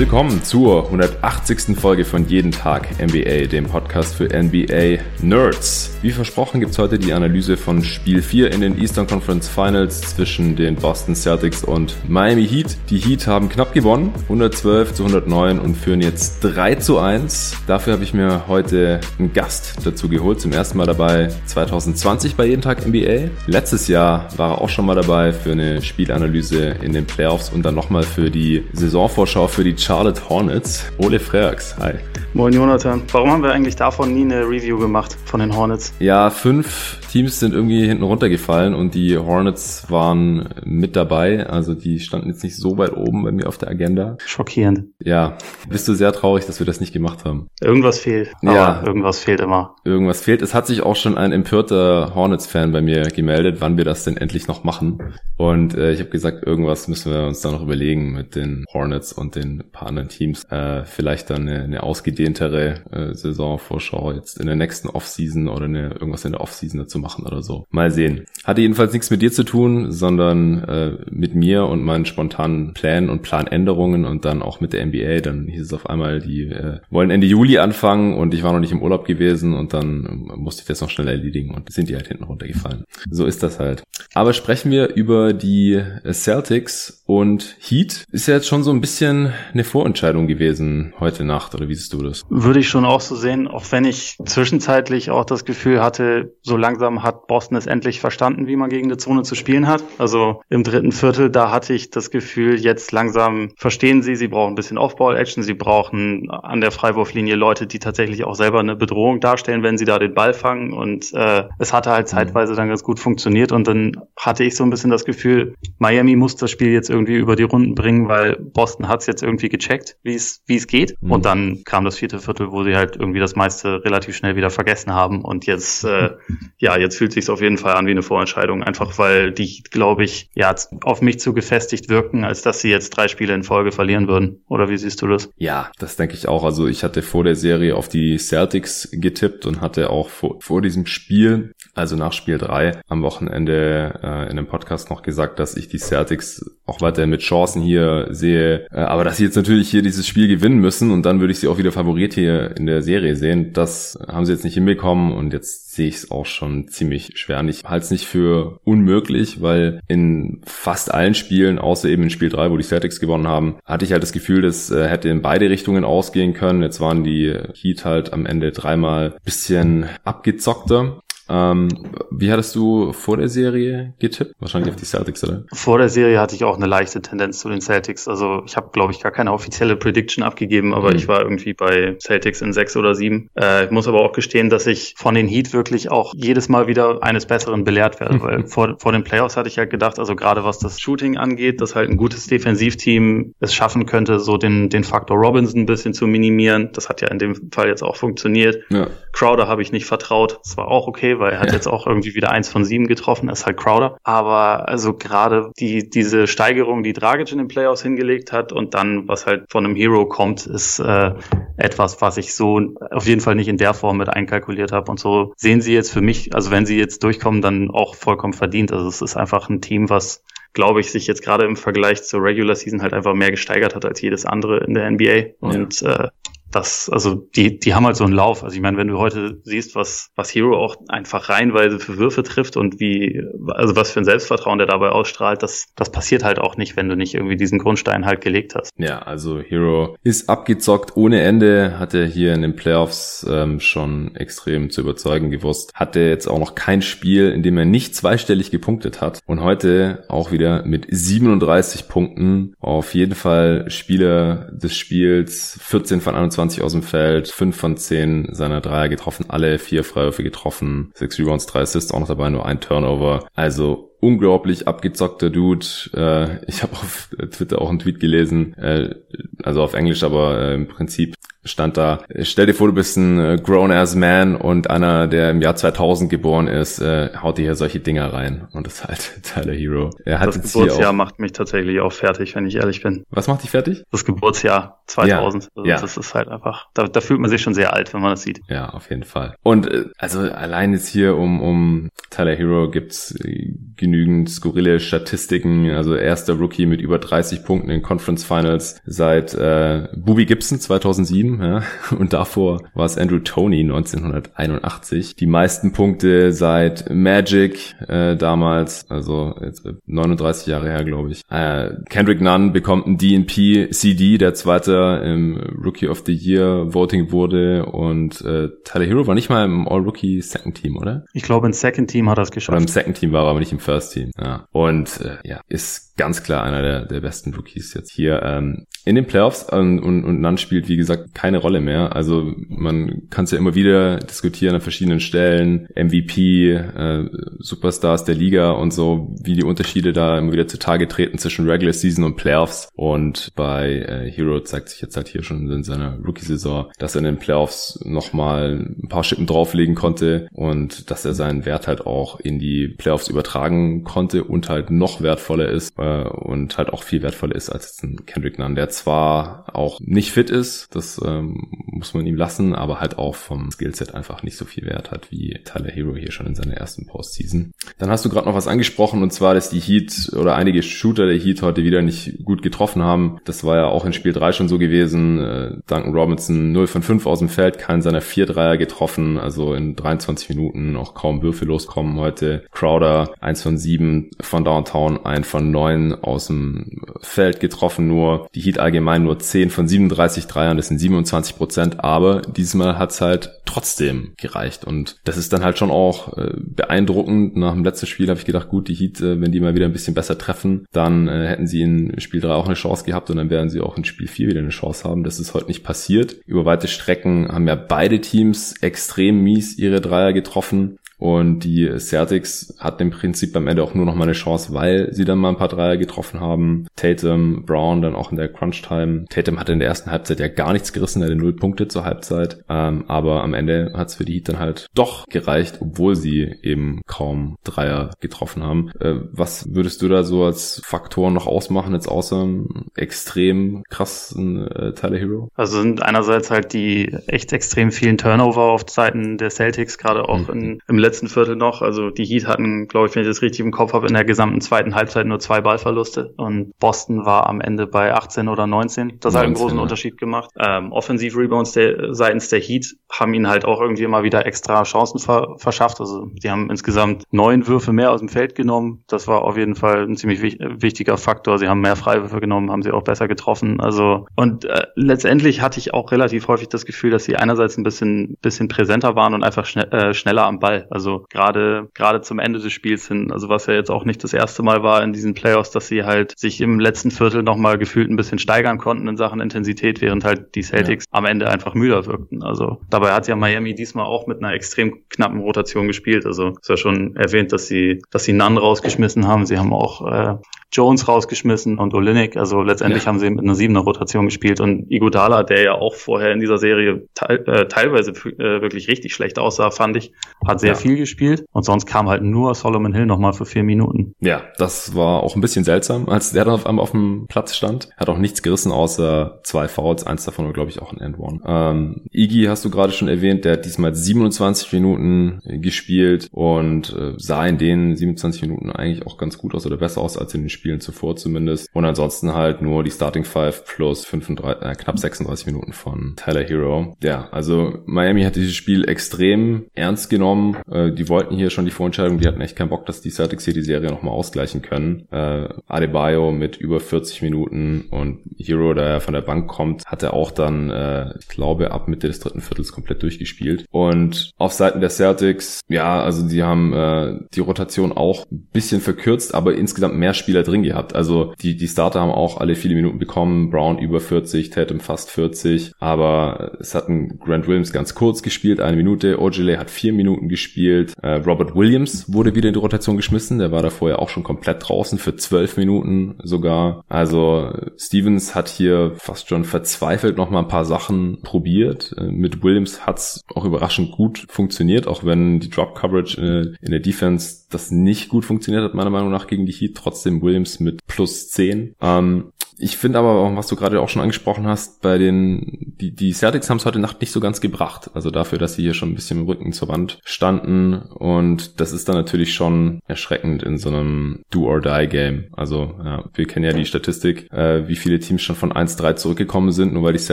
Willkommen zur 180. Folge von Jeden Tag NBA, dem Podcast für NBA Nerds. Wie versprochen gibt's heute die Analyse von Spiel 4 in den Eastern Conference Finals zwischen den Boston Celtics und Miami Heat. Die Heat haben knapp gewonnen, 112 zu 109 und führen jetzt 3 zu 1. Dafür habe ich mir heute einen Gast dazu geholt, zum ersten Mal dabei 2020 bei Jeden Tag NBA. Letztes Jahr war er auch schon mal dabei für eine Spielanalyse in den Playoffs und dann nochmal für die Saisonvorschau für die Charlotte Hornets. Ole Freaks, hi. Moin Jonathan. Warum haben wir eigentlich davon nie eine Review gemacht von den Hornets? Ja, fünf Teams sind irgendwie hinten runtergefallen und die Hornets waren mit dabei. Also die standen jetzt nicht so weit oben bei mir auf der Agenda. Schockierend. Ja, bist du sehr traurig, dass wir das nicht gemacht haben. Irgendwas fehlt. Ja. irgendwas fehlt immer. Irgendwas fehlt. Es hat sich auch schon ein empörter Hornets-Fan bei mir gemeldet, wann wir das denn endlich noch machen. Und äh, ich habe gesagt, irgendwas müssen wir uns da noch überlegen mit den Hornets und den paar anderen Teams. Äh, vielleicht dann eine, eine ausgedehntere äh, Saisonvorschau jetzt in der nächsten Offseason oder eine, irgendwas in der Offseason dazu machen oder so. Mal sehen. Hatte jedenfalls nichts mit dir zu tun, sondern äh, mit mir und meinen spontanen Plänen und Planänderungen und dann auch mit der NBA. Dann hieß es auf einmal, die äh, wollen Ende Juli anfangen und ich war noch nicht im Urlaub gewesen und dann musste ich das noch schnell erledigen und sind die halt hinten runtergefallen. So ist das halt. Aber sprechen wir über die Celtics und Heat. Ist ja jetzt schon so ein bisschen eine Vorentscheidung gewesen heute Nacht, oder wie siehst du das? Würde ich schon auch so sehen, auch wenn ich zwischenzeitlich auch das Gefühl hatte, so langsam hat Boston es endlich verstanden, wie man gegen eine Zone zu spielen hat. Also im dritten Viertel, da hatte ich das Gefühl, jetzt langsam verstehen sie, sie brauchen ein bisschen Aufbau-Action, sie brauchen an der Freiwurflinie Leute, die tatsächlich auch selber eine Bedrohung darstellen, wenn sie da den Ball fangen. Und äh, es hatte halt mhm. zeitweise dann ganz gut funktioniert. Und dann hatte ich so ein bisschen das Gefühl, Miami muss das Spiel jetzt irgendwie über die Runden bringen, weil Boston hat es jetzt irgendwie gecheckt, wie es wie es geht. Mhm. Und dann kam das vierte Viertel, wo sie halt irgendwie das meiste relativ schnell wieder vergessen haben. Und jetzt, äh, ja, jetzt fühlt sich auf jeden Fall an wie eine Vorentscheidung, einfach weil die, glaube ich, ja, auf mich zu gefestigt wirken, als dass sie jetzt drei Spiele in Folge verlieren würden. Oder wie siehst du das? Ja, das denke ich auch. Also ich hatte vor der Serie auf die Celtics getippt und hatte auch vor, vor diesem Spiel, also nach Spiel drei am Wochenende äh, in einem Podcast noch gesagt, dass ich die Celtics auch weiter mit Chancen hier sehe. Äh, aber dass sie jetzt natürlich hier dieses Spiel gewinnen müssen und dann würde ich sie auch wieder Favorit hier in der Serie sehen. Das haben sie jetzt nicht hinbekommen und jetzt sehe ich es auch schon ziemlich schwer. Ich halte es nicht für unmöglich, weil in fast allen Spielen, außer eben in Spiel 3, wo die Celtics gewonnen haben, hatte ich halt das Gefühl, das äh, hätte in beide Richtungen ausgehen können. Jetzt waren die Heat halt am Ende dreimal bisschen abgezockter. Ähm, wie hattest du vor der Serie getippt? Wahrscheinlich auf die Celtics, oder? Vor der Serie hatte ich auch eine leichte Tendenz zu den Celtics. Also ich habe, glaube ich, gar keine offizielle Prediction abgegeben, aber mhm. ich war irgendwie bei Celtics in sechs oder sieben. Äh, ich muss aber auch gestehen, dass ich von den Heat wirklich auch jedes Mal wieder eines Besseren belehrt werde, weil vor, vor den Playoffs hatte ich halt gedacht, also gerade was das Shooting angeht, dass halt ein gutes Defensivteam es schaffen könnte, so den, den Faktor Robinson ein bisschen zu minimieren. Das hat ja in dem Fall jetzt auch funktioniert. Ja. Crowder habe ich nicht vertraut. Das war auch okay, weil er hat ja. jetzt auch irgendwie wieder eins von sieben getroffen, ist halt Crowder. Aber also gerade die, diese Steigerung, die Dragic in den Playoffs hingelegt hat und dann, was halt von einem Hero kommt, ist äh, etwas, was ich so auf jeden Fall nicht in der Form mit einkalkuliert habe. Und so sehen sie jetzt für mich, also wenn sie jetzt durchkommen, dann auch vollkommen verdient. Also es ist einfach ein Team, was glaube ich, sich jetzt gerade im Vergleich zur Regular Season halt einfach mehr gesteigert hat als jedes andere in der NBA. Und ja. äh, das, also die, die haben halt so einen Lauf. Also ich meine, wenn du heute siehst, was, was Hero auch einfach reihenweise für Würfe trifft und wie, also was für ein Selbstvertrauen der dabei ausstrahlt, das, das passiert halt auch nicht, wenn du nicht irgendwie diesen Grundstein halt gelegt hast. Ja, also Hero ist abgezockt ohne Ende, hat er hier in den Playoffs ähm, schon extrem zu überzeugen gewusst. Hatte jetzt auch noch kein Spiel, in dem er nicht zweistellig gepunktet hat. Und heute auch wieder mit 37 Punkten. Auf jeden Fall Spieler des Spiels, 14 von 21 21 aus dem Feld, 5 von 10 seiner Dreier getroffen, alle vier Freiwürfe getroffen, 6 Rebounds, 3 Assists auch noch dabei, nur ein Turnover. Also unglaublich abgezockter Dude. Äh, ich habe auf Twitter auch einen Tweet gelesen, äh, also auf Englisch, aber äh, im Prinzip stand da, stell dir vor, du bist ein äh, grown-ass man und einer, der im Jahr 2000 geboren ist, äh, haut dir hier solche Dinger rein. Und das ist halt Tyler Hero. Er hat das Geburtsjahr macht mich tatsächlich auch fertig, wenn ich ehrlich bin. Was macht dich fertig? Das Geburtsjahr 2000. Ja, also ja. Das ist halt einfach, da, da fühlt man sich schon sehr alt, wenn man das sieht. Ja, auf jeden Fall. Und äh, also allein jetzt hier um, um Tyler Hero gibt's äh, genügend skurrile Statistiken. Also erster Rookie mit über 30 Punkten in Conference Finals seit äh, Booby Gibson 2007. Ja? Und davor war es Andrew Tony 1981. Die meisten Punkte seit Magic äh, damals, also jetzt 39 Jahre her, glaube ich. Äh, Kendrick Nunn bekommt ein DNP CD, der zweite im Rookie of the Year Voting wurde. Und äh, Tyler Hero war nicht mal im All-Rookie Second Team, oder? Ich glaube, im Second Team hat er es geschafft. Oder im Second Team war er, aber nicht im First Team. Ja. Und äh, ja, ist ganz klar einer der, der besten Rookies jetzt hier ähm, in den Playoffs ähm, und, und Nunn spielt, wie gesagt, keine Rolle mehr. Also man kann es ja immer wieder diskutieren an verschiedenen Stellen. MVP, äh, Superstars der Liga und so, wie die Unterschiede da immer wieder zutage treten zwischen Regular Season und Playoffs. Und bei äh, Hero zeigt sich jetzt halt hier schon in seiner Rookie-Saison, dass er in den Playoffs nochmal ein paar Schippen drauflegen konnte und dass er seinen Wert halt auch in die Playoffs übertragen konnte und halt noch wertvoller ist äh, und halt auch viel wertvoller ist als ein Kendrick Nunn, der zwar auch nicht fit ist, das ähm, muss man ihm lassen, aber halt auch vom Skillset einfach nicht so viel Wert hat wie Tyler Hero hier schon in seiner ersten Postseason. Dann hast du gerade noch was angesprochen und zwar, dass die Heat oder einige Shooter der Heat heute wieder nicht gut getroffen haben. Das war ja auch in Spiel 3 schon so gewesen. Äh, Duncan Robinson 0 von 5 aus dem Feld, keinen seiner 4 Dreier getroffen, also in 23 Minuten auch kaum Würfe loskommen heute. Crowder 1 von 7 von Downtown, 1 von 9 aus dem Feld getroffen nur. Die Heat allgemein nur 10 von 37 Dreiern, das sind 27 Prozent, aber diesmal hat's halt trotzdem gereicht und das ist dann halt schon auch äh, beeindruckend. Nach dem letzten Spiel habe ich gedacht, gut, die Heat, äh, wenn die mal wieder ein bisschen besser treffen, dann äh, hätten sie in Spiel 3 auch eine Chance gehabt und dann werden sie auch in Spiel 4 wieder eine Chance haben. Das ist heute nicht passiert. Über weite Strecken haben ja beide Teams extrem mies ihre Dreier getroffen. Und die Celtics hatten im Prinzip am Ende auch nur noch mal eine Chance, weil sie dann mal ein paar Dreier getroffen haben. Tatum, Brown dann auch in der Crunch-Time. Tatum hatte in der ersten Halbzeit ja gar nichts gerissen, er hatte null Punkte zur Halbzeit. Ähm, aber am Ende hat es für die Heat dann halt doch gereicht, obwohl sie eben kaum Dreier getroffen haben. Äh, was würdest du da so als Faktor noch ausmachen, jetzt außer extrem krassen äh, Tyler Hero? Also sind einerseits halt die echt extrem vielen Turnover auf Seiten der Celtics, gerade auch mhm. in, im letzten letzten Viertel noch. Also die Heat hatten, glaube ich, wenn ich das richtig im Kopf habe, in der gesamten zweiten Halbzeit nur zwei Ballverluste und Boston war am Ende bei 18 oder 19. Das 19, hat einen großen ja. Unterschied gemacht. Ähm, Offensiv-Rebounds seitens der Heat haben ihnen halt auch irgendwie immer wieder extra Chancen ver verschafft. Also die haben insgesamt neun Würfe mehr aus dem Feld genommen. Das war auf jeden Fall ein ziemlich wich wichtiger Faktor. Sie haben mehr Freiwürfe genommen, haben sie auch besser getroffen. Also und äh, letztendlich hatte ich auch relativ häufig das Gefühl, dass sie einerseits ein bisschen bisschen präsenter waren und einfach schne äh, schneller am Ball. Also also gerade gerade zum Ende des Spiels hin, also was ja jetzt auch nicht das erste Mal war in diesen Playoffs, dass sie halt sich im letzten Viertel nochmal gefühlt ein bisschen steigern konnten in Sachen Intensität, während halt die Celtics ja. am Ende einfach müder wirkten. Also dabei hat ja Miami diesmal auch mit einer extrem knappen Rotation gespielt. Also ist ja schon erwähnt, dass sie dass sie Nunn rausgeschmissen haben. Sie haben auch äh, Jones rausgeschmissen und Olinik. Also letztendlich ja. haben sie mit einer siebener Rotation gespielt und Iguodala, der ja auch vorher in dieser Serie te äh, teilweise äh, wirklich richtig schlecht aussah, fand ich, hat sehr ja. viel gespielt und sonst kam halt nur Solomon Hill nochmal für vier Minuten. Ja, das war auch ein bisschen seltsam, als der dann auf einmal auf dem Platz stand. Hat auch nichts gerissen, außer zwei Fouls, eins davon war glaube ich auch ein End One. Ähm, Iggy hast du gerade schon erwähnt, der hat diesmal 27 Minuten gespielt und äh, sah in den 27 Minuten eigentlich auch ganz gut aus oder besser aus als in den Spielen zuvor zumindest. Und ansonsten halt nur die Starting Five plus 35, äh, knapp 36 Minuten von Tyler Hero. Ja, also Miami hat dieses Spiel extrem ernst genommen. Äh, die wollten hier schon die Vorentscheidung, die hatten echt keinen Bock, dass die Celtics hier die Serie nochmal ausgleichen können. Äh, Adebayo mit über 40 Minuten und Hero, der ja von der Bank kommt, hat er auch dann, äh, ich glaube, ab Mitte des dritten Viertels komplett durchgespielt. Und auf Seiten der Celtics, ja, also die haben äh, die Rotation auch ein bisschen verkürzt, aber insgesamt mehr Spieler drin gehabt. Also die, die Starter haben auch alle viele Minuten bekommen. Brown über 40, Tatum fast 40. Aber es hat ein Grant Williams ganz kurz gespielt, eine Minute. Ojale hat vier Minuten gespielt gespielt. Äh, Robert Williams wurde wieder in die Rotation geschmissen. Der war da vorher auch schon komplett draußen für zwölf Minuten sogar. Also Stevens hat hier fast schon verzweifelt noch mal ein paar Sachen probiert. Äh, mit Williams hat's auch überraschend gut funktioniert, auch wenn die Drop Coverage in, in der Defense das nicht gut funktioniert hat, meiner Meinung nach, gegen die Heat. Trotzdem Williams mit plus 10. Ähm, ich finde aber, was du gerade auch schon angesprochen hast, bei den, die, die Celtics haben es heute Nacht nicht so ganz gebracht. Also dafür, dass sie hier schon ein bisschen im Rücken zur Wand standen. Und das ist dann natürlich schon erschreckend in so einem Do-or-Die-Game. Also ja, wir kennen ja die Statistik, äh, wie viele Teams schon von 1-3 zurückgekommen sind, nur weil die,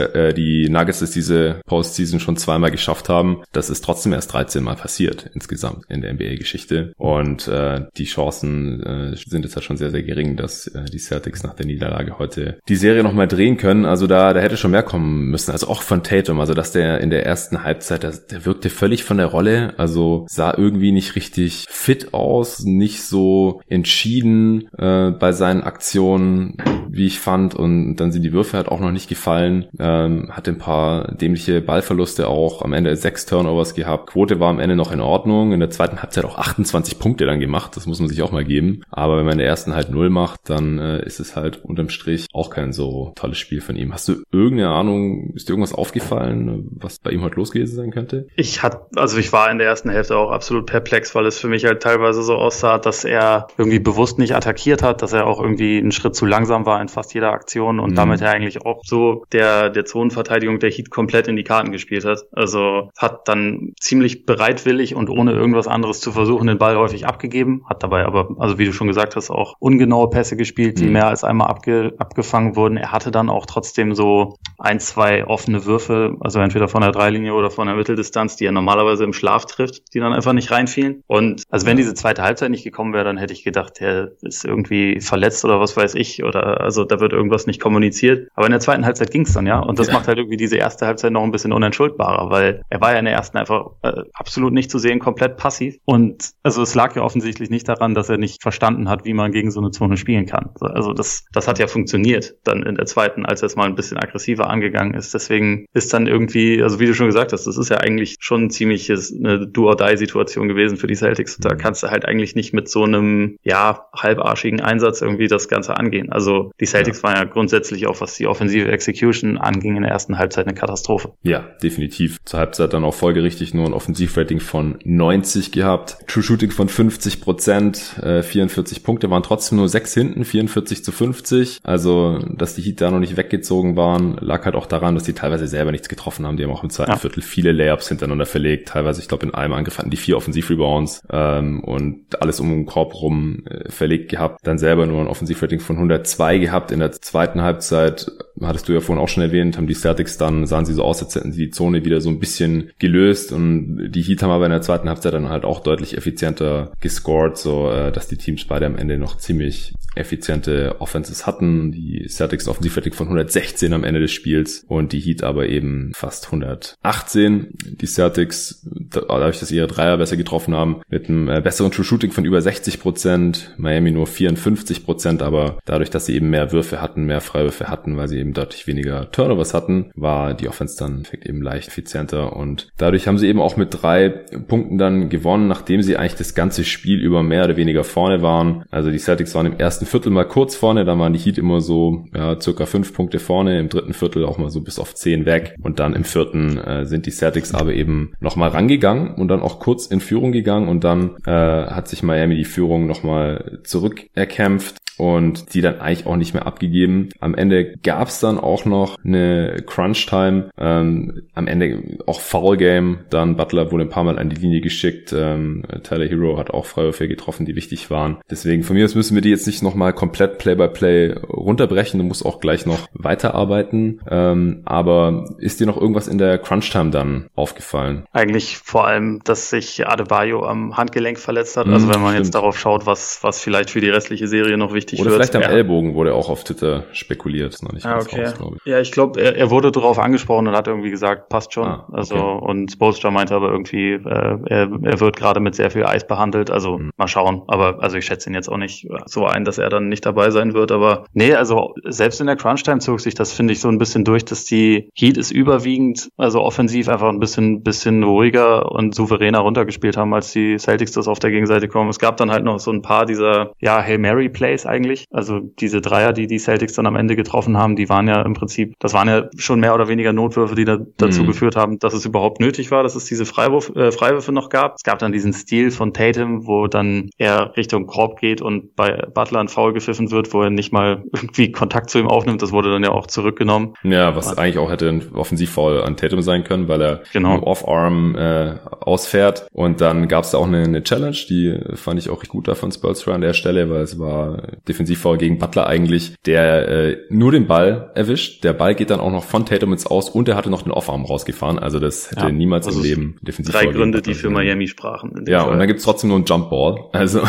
äh, die Nuggets es diese Postseason schon zweimal geschafft haben. Das ist trotzdem erst 13 Mal passiert insgesamt in der NBA-Geschichte. Und äh, die Chancen äh, sind jetzt halt schon sehr, sehr gering, dass äh, die Celtics nach der Niederlage heute hätte die Serie noch mal drehen können. Also da, da hätte schon mehr kommen müssen. Also auch von Tatum. Also dass der in der ersten Halbzeit, der, der wirkte völlig von der Rolle. Also sah irgendwie nicht richtig fit aus, nicht so entschieden äh, bei seinen Aktionen, wie ich fand. Und dann sind die Würfe halt auch noch nicht gefallen. Ähm, hatte ein paar dämliche Ballverluste auch. Am Ende sechs Turnovers gehabt. Quote war am Ende noch in Ordnung. In der zweiten Halbzeit auch 28 Punkte dann gemacht. Das muss man sich auch mal geben. Aber wenn man in der ersten halt null macht, dann äh, ist es halt unterm Strich auch kein so tolles Spiel von ihm. Hast du irgendeine Ahnung, ist dir irgendwas aufgefallen, was bei ihm heute los gewesen sein könnte? Ich hatte, also ich war in der ersten Hälfte auch absolut perplex, weil es für mich halt teilweise so aussah, dass er irgendwie bewusst nicht attackiert hat, dass er auch irgendwie einen Schritt zu langsam war in fast jeder Aktion und mhm. damit er eigentlich auch so der, der Zonenverteidigung der Heat komplett in die Karten gespielt hat. Also hat dann ziemlich bereitwillig und ohne irgendwas anderes zu versuchen den Ball häufig abgegeben, hat dabei aber, also wie du schon gesagt hast, auch ungenaue Pässe gespielt, die mhm. mehr als einmal abge, abge abgefangen wurden. Er hatte dann auch trotzdem so ein, zwei offene Würfe, also entweder von der Dreilinie oder von der Mitteldistanz, die er normalerweise im Schlaf trifft, die dann einfach nicht reinfielen. Und also wenn diese zweite Halbzeit nicht gekommen wäre, dann hätte ich gedacht, der ist irgendwie verletzt oder was weiß ich oder also da wird irgendwas nicht kommuniziert. Aber in der zweiten Halbzeit ging es dann, ja. Und das ja. macht halt irgendwie diese erste Halbzeit noch ein bisschen unentschuldbarer, weil er war ja in der ersten einfach äh, absolut nicht zu sehen, komplett passiv. Und also es lag ja offensichtlich nicht daran, dass er nicht verstanden hat, wie man gegen so eine Zone spielen kann. Also das, das hat ja funktioniert funktioniert dann in der zweiten, als er es mal ein bisschen aggressiver angegangen ist. Deswegen ist dann irgendwie, also wie du schon gesagt hast, das ist ja eigentlich schon ziemlich eine Do-or-Die-Situation gewesen für die Celtics. Da kannst du halt eigentlich nicht mit so einem, ja, halbarschigen Einsatz irgendwie das Ganze angehen. Also die Celtics ja. waren ja grundsätzlich auch, was die offensive Execution anging, in der ersten Halbzeit eine Katastrophe. Ja, definitiv. Zur Halbzeit dann auch folgerichtig nur ein Offensivrating von 90 gehabt. True Shooting von 50 Prozent, äh, 44 Punkte, waren trotzdem nur sechs hinten, 44 zu 50. Also dass die Heat da noch nicht weggezogen waren, lag halt auch daran, dass die teilweise selber nichts getroffen haben. Die haben auch im zweiten ja. Viertel viele Layups hintereinander verlegt. Teilweise, ich glaube, in einem Angriff hatten die vier Offensivrebounds ähm, und alles um den Korb rum äh, verlegt gehabt. Dann selber nur ein Offensivrating von 102 gehabt. In der zweiten Halbzeit, hattest du ja vorhin auch schon erwähnt, haben die Celtics dann, sahen sie so aus, als hätten sie die Zone wieder so ein bisschen gelöst und die Heat haben aber in der zweiten Halbzeit dann halt auch deutlich effizienter gescored, so äh, dass die Teams beide am Ende noch ziemlich effiziente Offenses hatten. Die Celtics Offensivrating von 116 am Ende des Spiels und die Heat aber eben fast 118. Die Celtics, dadurch, dass ihre Dreier besser getroffen haben, mit einem äh, besseren True Shooting von über 60 Prozent, Miami nur 54 Prozent, aber dadurch, dass sie eben mehr Würfe hatten, mehr Freiwürfe hatten, weil sie eben deutlich weniger Turnovers hatten, war die Offense dann eben leicht effizienter und dadurch haben sie eben auch mit drei Punkten dann gewonnen, nachdem sie eigentlich das ganze Spiel über mehr oder weniger vorne waren. Also die Celtics waren im ersten Viertel mal kurz vorne, da waren die Heat immer so ja, circa fünf Punkte vorne, im dritten Viertel auch mal so bis auf zehn weg und dann im vierten äh, sind die Celtics aber eben nochmal rangegangen und dann auch kurz in Führung gegangen und dann äh, hat sich Miami die Führung nochmal zurückerkämpft und die dann eigentlich auch nicht mehr abgegeben. Am Ende gab es dann auch noch eine Crunch-Time, ähm, am Ende auch Foul-Game, dann Butler wurde ein paar Mal an die Linie geschickt, ähm, Tyler Hero hat auch Freiwürfe getroffen, die wichtig waren. Deswegen von mir aus müssen wir die jetzt nicht nochmal komplett Play-by-Play -play runterbrechen, du musst auch gleich noch weiterarbeiten, ähm, aber ist dir noch irgendwas in der Crunch-Time dann aufgefallen? Eigentlich vor allem, dass sich Adebayo am Handgelenk verletzt hat, also mhm, wenn man stimmt. jetzt darauf schaut, was, was vielleicht für die restliche Serie noch wichtig richtig Oder wird. vielleicht am ja. Ellbogen wurde auch auf Twitter spekuliert. Ist noch nicht ah, okay. raus, ich. Ja, ich glaube, er, er, wurde darauf angesprochen und hat irgendwie gesagt, passt schon. Ah, okay. Also und Spolstra meinte aber irgendwie, äh, er, er wird gerade mit sehr viel Eis behandelt. Also mhm. mal schauen. Aber also ich schätze ihn jetzt auch nicht so ein, dass er dann nicht dabei sein wird. Aber nee, also selbst in der Crunch-Time zog sich das, finde ich, so ein bisschen durch, dass die Heat ist überwiegend, also offensiv einfach ein bisschen, bisschen ruhiger und souveräner runtergespielt haben, als die Celtics das auf der Gegenseite kommen. Es gab dann halt noch so ein paar dieser, ja, Hail Mary Plays eigentlich. Also diese Dreier, die die Celtics dann am Ende getroffen haben, die waren ja im Prinzip, das waren ja schon mehr oder weniger Notwürfe, die da, dazu mhm. geführt haben, dass es überhaupt nötig war, dass es diese Freiwurf, äh, Freiwürfe noch gab. Es gab dann diesen Stil von Tatum, wo dann er Richtung Korb geht und bei Butler ein Foul gepfiffen wird, wo er nicht mal irgendwie Kontakt zu ihm aufnimmt. Das wurde dann ja auch zurückgenommen. Ja, was und, eigentlich auch hätte ein Offensivfoul an Tatum sein können, weil er genau. Off-Arm äh, ausfährt. Und dann gab es da auch eine, eine, Challenge, die fand ich auch gut da von Spolstra an der Stelle, weil es war Defensivfoul gegen Butler eigentlich, der äh, nur den Ball erwischt. Der Ball geht dann auch noch von Tatum ins Aus und er hatte noch den Off-Arm rausgefahren. Also das hätte ja, niemals im Leben Defensivfoul Drei Gründe, die für Miami sprachen. Ja, Fall. und dann gibt's trotzdem nur einen Jumpball. Also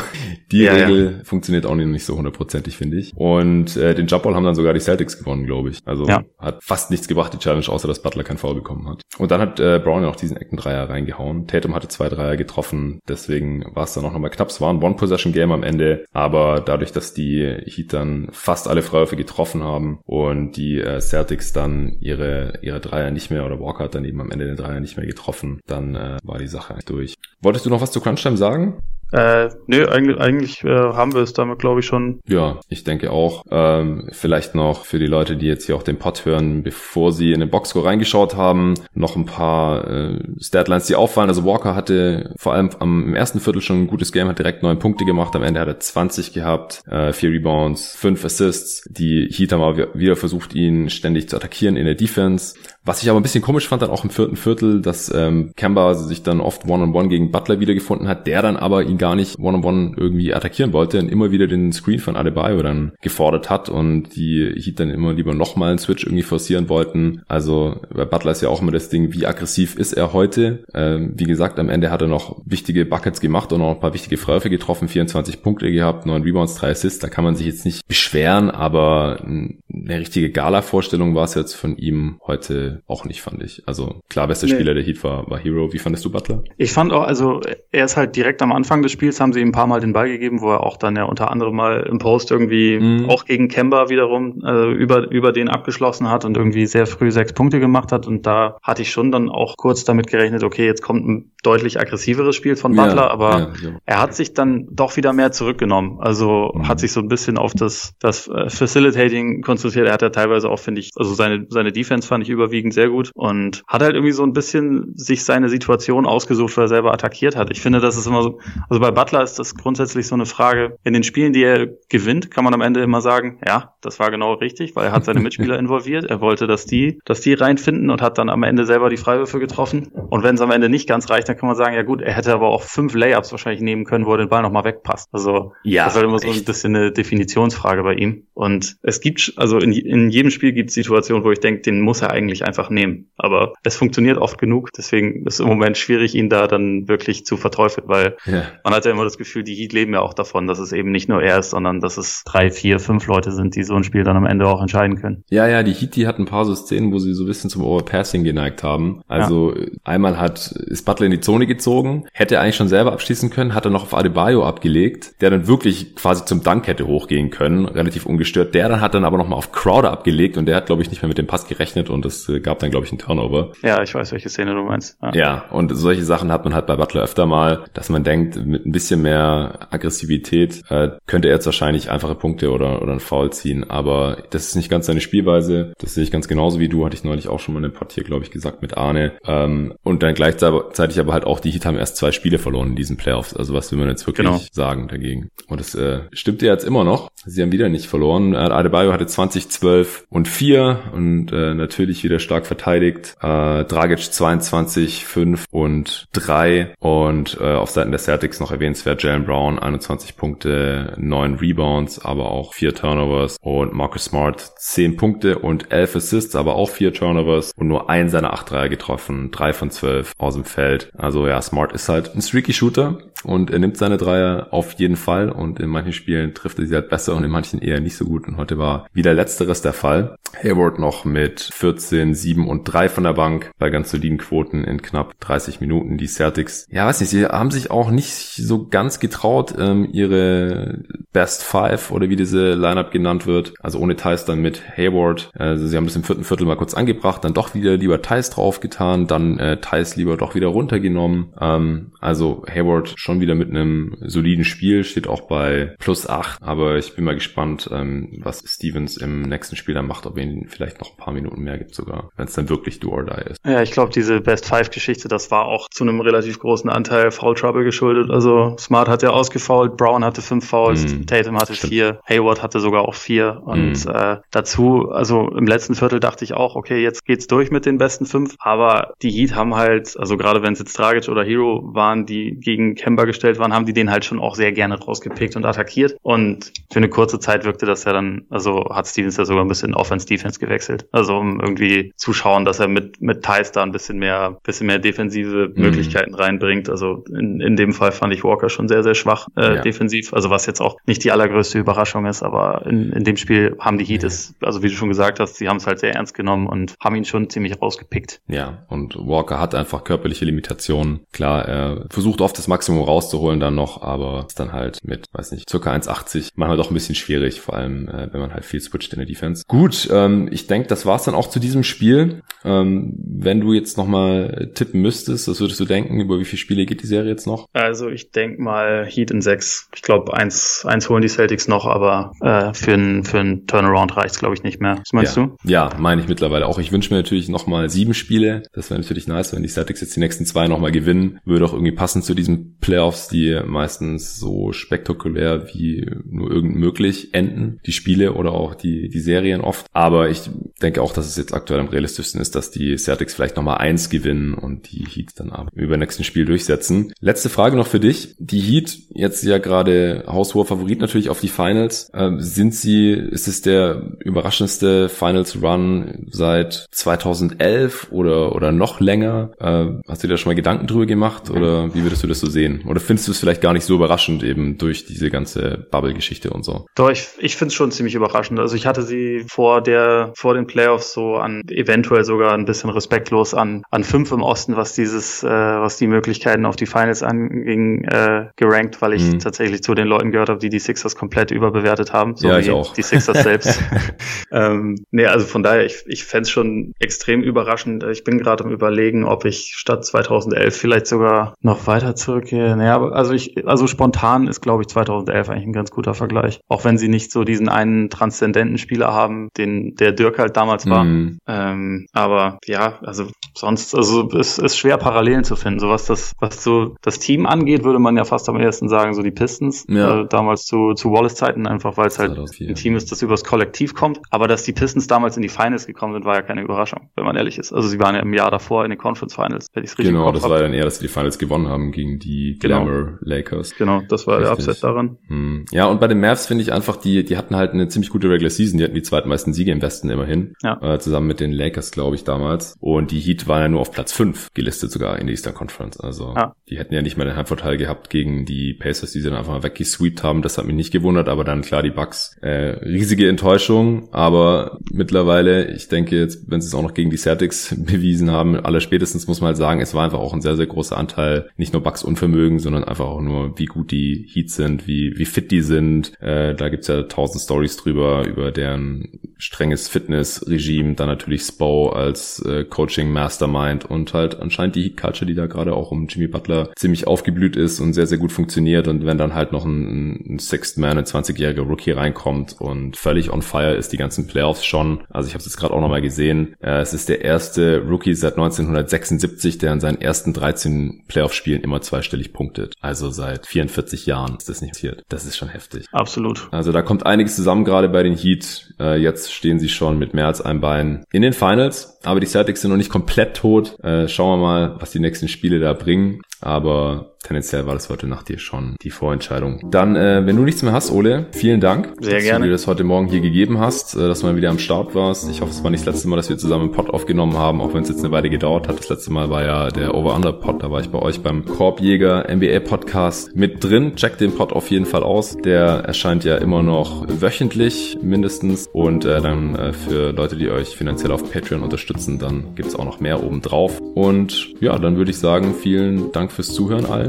die ja, Regel ja. funktioniert auch nicht so hundertprozentig, finde ich. Und äh, den Jumpball haben dann sogar die Celtics gewonnen, glaube ich. Also hat fast nichts gebracht, die Challenge, außer dass Butler kein Foul bekommen hat. Und dann hat äh, Brown ja noch diesen Eckendreier reingehauen. Tatum hatte zwei Dreier getroffen, deswegen war es dann auch nochmal knapp. Es war ein One-Possession-Game am Ende, aber dadurch, dass die Heat dann fast alle Freiwürfe getroffen haben und die äh, Celtics dann ihre, ihre Dreier nicht mehr, oder Walker hat dann eben am Ende den Dreier nicht mehr getroffen, dann äh, war die Sache durch. Wolltest du noch was zu Crunchtime sagen? Äh, nö, eigentlich, eigentlich äh, haben wir es damit, glaube ich, schon. Ja, ich denke auch. Ähm, vielleicht noch für die Leute, die jetzt hier auch den Pod hören, bevor sie in den Boxscore reingeschaut haben, noch ein paar äh, Statlines, die auffallen. Also Walker hatte vor allem am, im ersten Viertel schon ein gutes Game, hat direkt neun Punkte gemacht. Am Ende hat er 20 gehabt, äh, vier Rebounds, fünf Assists. Die Heat haben aber wieder versucht, ihn ständig zu attackieren in der Defense. Was ich aber ein bisschen komisch fand, dann auch im vierten Viertel, dass ähm, Kemba sich dann oft One-on-One -on -one gegen Butler wiedergefunden hat, der dann aber ihn gar nicht One-on-One -on -one irgendwie attackieren wollte und immer wieder den Screen von Adebayo dann gefordert hat und die Heat dann immer lieber nochmal einen Switch irgendwie forcieren wollten. Also bei Butler ist ja auch immer das Ding, wie aggressiv ist er heute? Ähm, wie gesagt, am Ende hat er noch wichtige Buckets gemacht und auch ein paar wichtige Freiwürfe getroffen, 24 Punkte gehabt, 9 Rebounds, 3 Assists, da kann man sich jetzt nicht beschweren, aber eine richtige Gala-Vorstellung war es jetzt von ihm heute auch nicht, fand ich. Also klar, bester nee. Spieler der Heat war, war Hero. Wie fandest du Butler? Ich fand auch, also er ist halt direkt am Anfang des Spiels, haben sie ihm ein paar Mal den Ball gegeben, wo er auch dann ja unter anderem mal im Post irgendwie mhm. auch gegen Kemba wiederum äh, über, über den abgeschlossen hat und irgendwie sehr früh sechs Punkte gemacht hat. Und da hatte ich schon dann auch kurz damit gerechnet, okay, jetzt kommt ein deutlich aggressiveres Spiel von Butler, ja, aber ja, ja. er hat sich dann doch wieder mehr zurückgenommen. Also mhm. hat sich so ein bisschen auf das, das äh, Facilitating konzentriert. Er hat ja teilweise auch, finde ich, also seine, seine Defense fand ich überwiegend sehr gut und hat halt irgendwie so ein bisschen sich seine Situation ausgesucht, weil er selber attackiert hat. Ich finde, das ist immer so, also bei Butler ist das grundsätzlich so eine Frage. In den Spielen, die er gewinnt, kann man am Ende immer sagen, ja, das war genau richtig, weil er hat seine Mitspieler involviert. Er wollte, dass die, dass die reinfinden und hat dann am Ende selber die Freiwürfe getroffen. Und wenn es am Ende nicht ganz reicht, dann kann man sagen, ja gut, er hätte aber auch fünf Layups wahrscheinlich nehmen können, wo er den Ball nochmal wegpasst. Also ja, das ist halt immer so ein bisschen eine Definitionsfrage bei ihm. Und es gibt, also in, in jedem Spiel gibt es Situationen, wo ich denke, den muss er eigentlich einfach nehmen. Aber es funktioniert oft genug, deswegen ist es im Moment schwierig, ihn da dann wirklich zu verteufeln, weil ja. Man hat ja immer das Gefühl, die Heat leben ja auch davon, dass es eben nicht nur er ist, sondern dass es drei, vier, fünf Leute sind, die so ein Spiel dann am Ende auch entscheiden können. Ja, ja, die Heat, die hat ein paar so Szenen, wo sie so ein bisschen zum Overpassing geneigt haben. Also ja. einmal hat, ist Butler in die Zone gezogen, gezogen, hätte eigentlich schon selber abschließen können, hat er noch auf Adebayo abgelegt, der dann wirklich quasi zum Dank hätte hochgehen können, relativ ungestört. Der dann hat dann aber nochmal auf Crowder abgelegt und der hat, glaube ich, nicht mehr mit dem Pass gerechnet und es äh, gab dann, glaube ich, einen Turnover. Ja, ich weiß, welche Szene du meinst. Ja. ja, und solche Sachen hat man halt bei Butler öfter mal, dass man denkt, mit ein bisschen mehr Aggressivität äh, könnte er jetzt wahrscheinlich einfache Punkte oder, oder einen Foul ziehen, aber das ist nicht ganz seine Spielweise. Das sehe ich ganz genauso wie du, hatte ich neulich auch schon mal in einem Pod hier, glaube ich, gesagt mit Arne. Ähm, und dann gleichzeitig aber halt auch die Heat haben erst zwei Spiele verloren in diesen Playoffs. Also was will man jetzt wirklich genau. sagen dagegen? Und das äh, stimmt ja jetzt immer noch. Sie haben wieder nicht verloren. Äh, Adebayo hatte 20, 12 und 4 und äh, natürlich wieder stark verteidigt. Äh, Dragic 22, 5 und 3 und äh, auf Seiten der Celtics noch erwähnenswert Jalen Brown 21 Punkte, 9 Rebounds, aber auch 4 Turnovers. Und Marcus Smart 10 Punkte und 11 Assists, aber auch 4 Turnovers. Und nur ein seiner 8 Dreier getroffen, 3 von 12 aus dem Feld. Also ja, Smart ist halt ein streaky Shooter und er nimmt seine Dreier auf jeden Fall und in manchen Spielen trifft er sie halt besser und in manchen eher nicht so gut und heute war wieder letzteres der Fall. Hayward noch mit 14, 7 und 3 von der Bank bei ganz soliden Quoten in knapp 30 Minuten. Die Celtics, ja weiß nicht, sie haben sich auch nicht so ganz getraut, ähm, ihre Best Five oder wie diese Lineup genannt wird, also ohne Thais dann mit Hayward. Also sie haben das im vierten Viertel mal kurz angebracht, dann doch wieder lieber Thais draufgetan, dann äh, Thais lieber doch wieder runtergenommen. Ähm, also Hayward schon wieder mit einem soliden Spiel, steht auch bei plus 8, aber ich bin mal gespannt, ähm, was Stevens im nächsten Spiel dann macht, ob er ihn vielleicht noch ein paar Minuten mehr gibt sogar, wenn es dann wirklich do or die ist. Ja, ich glaube, diese Best Five Geschichte, das war auch zu einem relativ großen Anteil Foul Trouble geschuldet. Also Smart hat ja ausgefault, Brown hatte fünf Fouls, mm, Tatum hatte stimmt. vier, Hayward hatte sogar auch vier und mm. äh, dazu, also im letzten Viertel dachte ich auch, okay, jetzt geht's durch mit den besten fünf, aber die Heat haben halt, also gerade wenn es jetzt Dragic oder Hero waren, die gegen Kemba gestellt waren, haben die den halt schon auch sehr gerne rausgepickt und attackiert und für eine kurze Zeit wirkte das ja dann, also hat Stevens ja sogar ein bisschen Offense-Defense gewechselt. Also um irgendwie zu schauen, dass er mit, mit Thais da ein bisschen mehr, bisschen mehr defensive mhm. Möglichkeiten reinbringt. Also in, in dem Fall fand ich Walker schon sehr, sehr schwach äh, ja. defensiv. Also was jetzt auch nicht die allergrößte Überraschung ist, aber in, in dem Spiel haben die Heat es, also wie du schon gesagt hast, sie haben es halt sehr ernst genommen und haben ihn schon ziemlich rausgepickt. Ja, und Walker hat einfach körperliche Limitationen. Klar, er versucht oft das Maximum rauszuholen dann noch, aber ist dann halt mit, weiß nicht, circa 1,80 manchmal doch ein bisschen schwierig, vor allem äh, wenn man halt viel switcht in der Defense. Gut, ähm, ich denke, das war's dann auch zu diesem Spiel. Ähm, wenn du jetzt nochmal tippen müsstest, was würdest du denken? Über wie viele Spiele geht die Serie jetzt noch? Also ich denke mal Heat in sechs. Ich glaube, eins, eins holen die Celtics noch, aber äh, für einen für ein Turnaround reicht's glaube ich, nicht mehr. Was meinst ja. du? Ja, meine ich mittlerweile auch. Ich wünsche mir natürlich nochmal sieben Spiele. Das wäre natürlich nice, wenn die Celtics jetzt die nächsten zwei nochmal gewinnen. Würde auch irgendwie passen zu diesen Playoffs, die meistens so spektakulär wie nur irgend möglich enden. Die Spiele oder auch die, die Serien oft. Aber ich denke auch, dass es jetzt aktuell am realistischsten ist, dass die Celtics vielleicht nochmal eins gewinnen und die Heat dann aber über nächsten Spiel durchsetzen. Letzte Frage noch für dich. Die Heat, jetzt ja gerade haushoher Favorit natürlich auf die Finals. Ähm, sind sie, ist es der überraschendste Finals Run seit 2011 oder, oder noch länger? Äh, hast du dir da schon mal Gedanken drüber gemacht oder wie würdest du das so sehen? Oder findest du es vielleicht gar nicht so überraschend eben durch diese ganze Bubble-Geschichte und so? Doch, ich, ich finde es schon ziemlich überraschend. Also ich hatte sie vor der, vor den Playoffs so an eventuell sogar ein bisschen respektlos an, an fünf im Osten, was dieses, äh, was die Möglichkeiten auf die Finals anging, äh, gerankt, weil ich mhm. tatsächlich zu den Leuten gehört habe, die die Sixers komplett überbewertet haben. So ja, ich auch. Die Sixers selbst. ähm, nee, also von daher, ich, ich fände es schon extrem überraschend. Ich bin gerade am überlegen, ob ich statt 2011 vielleicht sogar noch weiter zurückgehe. Naja, also ich, also spontan ist, glaube ich, 2011 eigentlich ein ganz guter Vergleich. Auch wenn sie nicht so diesen einen transzendenten Spieler haben, den der Dirk halt damals war. Mhm. Ähm, aber ja, also sonst, also es ist schwer Parallelen zu finden. So was das, was so das Team angeht, würde man ja fast am ehesten sagen, so die Pistons. Ja. Äh, damals zu, zu Wallace-Zeiten, einfach weil es halt ein Team ist, das übers Kollektiv kommt. Aber dass die Pistons damals in die Finals gekommen sind, war ja keine Überraschung, wenn man ehrlich ist. Also sie waren ja im Jahr davor in den Conference Finals, wenn ich richtig Genau, das war dann eher, dass sie die Finals gewonnen haben gegen die genau. Glamour Lakers. Genau, das war richtig. der Upset daran. Hm. Ja, und bei den Mavs finde ich einfach, die, die hatten halt eine ziemlich gute Regular Season. Die hatten die zweitmeisten Siege im Westen immerhin. Ja. Äh, zusammen mit den Lakers, glaube ich, damals. Und die Heat waren ja nur auf Platz 5 gelistet sogar in der Eastern Conference. Also ja. die hätten ja nicht mal den Heimvorteil gehabt gegen die Pacers, die sie dann einfach mal weggesweept haben. Das hat mich nicht gewundert, aber dann klar die Bucks. Äh, riesige Enttäuschung, aber mittlerweile, ich denke jetzt, wenn sie es auch noch gegen die Celtics bewiesen haben, aller spätestens muss man halt sagen, es war einfach auch ein sehr, sehr großer Anteil, nicht nur Bucks Unvermögen, sondern einfach auch nur, wie gut die Heats sind, wie, wie fit die sind. Äh, da gibt's ja tausend Stories drüber, über deren strenges Fitnessregime, dann natürlich Spo als äh, Coaching Mastermind und halt anscheinend die Heat Culture, die da gerade auch um Jimmy Butler ziemlich aufgeblüht ist und sehr, sehr gut funktioniert und wenn dann halt noch ein, ein Sixth Man, ein 20-jähriger Rookie reinkommt und völlig on fire ist die ganzen Playoffs schon. Also ich habe es jetzt gerade auch nochmal gesehen. Äh, es ist der erste Rookie seit 1976, der in seinen ersten 13 Playoff-Spielen immer zweistellig punktet. Also seit 44 Jahren ist das nicht passiert. Das ist schon heftig. Absolut. Also da kommt einiges zusammen gerade bei den Heat. Äh, jetzt stehen sie schon mit mehr als einem Bein in den Finals. Aber die Celtics sind noch nicht komplett tot. Äh, schauen wir mal, was die nächsten Spiele da bringen. Aber tendenziell war das heute nach dir schon die Vorentscheidung. Dann, äh, wenn du nichts mehr hast, Ole, vielen Dank, Sehr dass gerne. du dir das heute Morgen hier gegeben hast, äh, dass du mal wieder am Start warst. Ich hoffe, es war nicht das letzte Mal, dass wir zusammen einen Pod aufgenommen haben, auch wenn es jetzt eine Weile gedauert hat. Das letzte Mal war ja der Over-Under-Pod, da war ich bei euch beim Korbjäger NBA-Podcast mit drin. Check den Pod auf jeden Fall aus. Der erscheint ja immer noch wöchentlich mindestens und äh, dann äh, für Leute, die euch finanziell auf Patreon unterstützen, dann gibt's auch noch mehr oben drauf. Und ja, dann würde ich sagen, vielen Dank fürs Zuhören allen